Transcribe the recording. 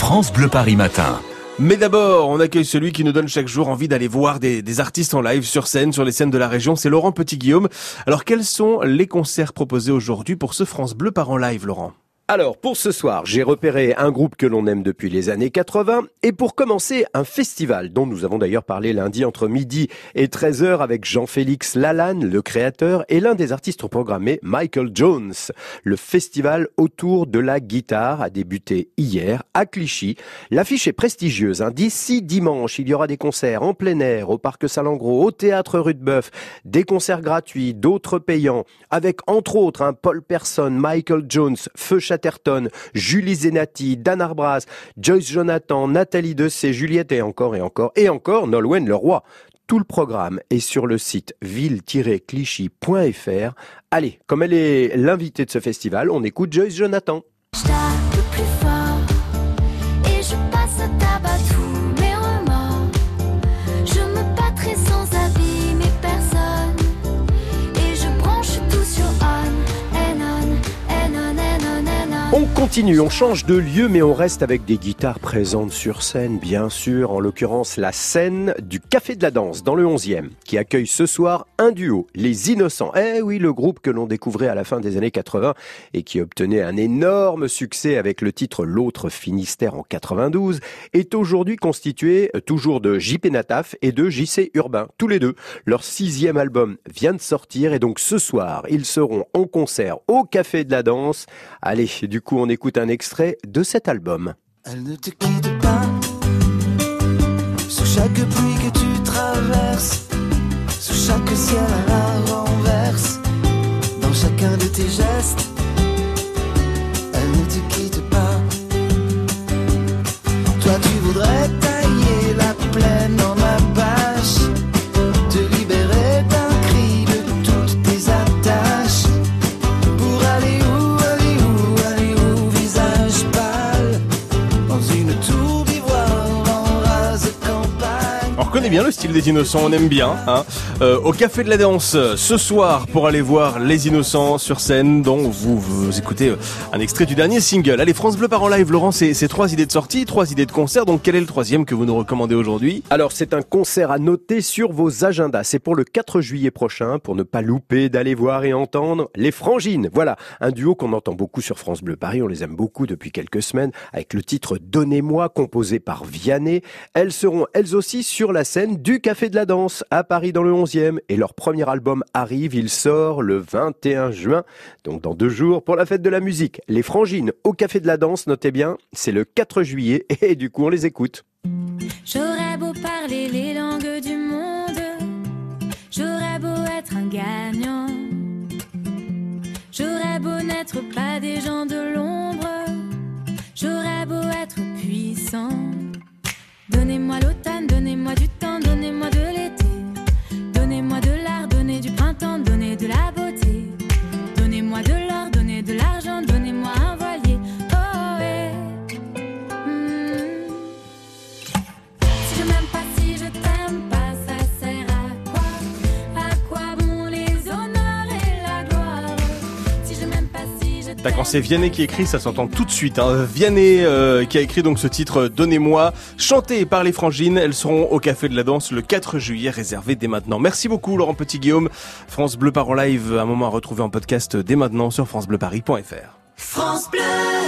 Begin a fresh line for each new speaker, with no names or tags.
France Bleu Paris Matin.
Mais d'abord, on accueille celui qui nous donne chaque jour envie d'aller voir des, artistes en live sur scène, sur les scènes de la région. C'est Laurent Petit-Guillaume. Alors, quels sont les concerts proposés aujourd'hui pour ce France Bleu par en live, Laurent?
Alors, pour ce soir, j'ai repéré un groupe que l'on aime depuis les années 80 et pour commencer, un festival dont nous avons d'ailleurs parlé lundi entre midi et 13h avec Jean-Félix Lalanne, le créateur, et l'un des artistes programmés, Michael Jones. Le festival autour de la guitare a débuté hier à Clichy. L'affiche est prestigieuse. Hein. D'ici dimanche, il y aura des concerts en plein air, au Parc Salengro, au Théâtre Rudebeuf, des concerts gratuits, d'autres payants, avec entre autres un Paul Person, Michael Jones, Feu Julie Zenati, Dan Arbras, Joyce Jonathan, Nathalie Dessay, Juliette et encore et encore et encore Nolwenn Leroy. Tout le programme est sur le site ville-clichy.fr. Allez, comme elle est l'invitée de ce festival, on écoute Joyce Jonathan. Continue, on change de lieu, mais on reste avec des guitares présentes sur scène, bien sûr. En l'occurrence, la scène du Café de la Danse, dans le 11e, qui accueille ce soir un duo, Les Innocents. Eh oui, le groupe que l'on découvrait à la fin des années 80 et qui obtenait un énorme succès avec le titre L'autre Finistère en 92, est aujourd'hui constitué euh, toujours de JP Nataf et de JC Urbain, tous les deux. Leur sixième album vient de sortir et donc ce soir, ils seront en concert au Café de la Danse. Allez, du coup, on écoute un extrait de cet album.
Elle ne te quitte pas. Sous chaque pluie que tu traverses, sous chaque ciel à la
reconnaît bien le style des Innocents, on aime bien. Hein Euh, au Café de la Danse, ce soir, pour aller voir Les Innocents sur scène, dont vous, vous écoutez euh, un extrait du dernier single. Allez, France Bleu par en live, Laurent, c'est c'est trois idées de sortie, trois idées de concert. Donc, quel est le troisième que vous nous recommandez aujourd'hui?
Alors c'est un concert à noter sur vos agendas. C'est pour le 4 juillet prochain, pour ne pas louper d'aller voir et entendre les Frangines. Voilà, un duo qu'on entend beaucoup sur France Bleu Paris. On les aime beaucoup depuis quelques semaines, avec le titre Donnez-moi, composé par Vianney. Elles seront elles aussi sur la scène du Café de la Danse à Paris dans le 11e. Et leur premier album arrive, il sort le 21 juin, donc dans deux jours, pour la fête de la musique. Les Frangines au Café de la Danse, notez bien, c'est le 4 juillet, et du coup on les écoute.
J'aurais beau parler les langues du monde, j'aurais beau être un gagnant. J'aurais beau n'être pas des gens de
quand c'est Vianney qui écrit, ça s'entend tout de suite. Hein. Vianney euh, qui a écrit donc ce titre Donnez-moi, chanté par les Frangines. Elles seront au Café de la Danse le 4 juillet, réservé dès maintenant. Merci beaucoup Laurent Petit-Guillaume. France Bleu par en live, un moment à retrouver en podcast dès maintenant sur francebleuparis.fr.
France Bleu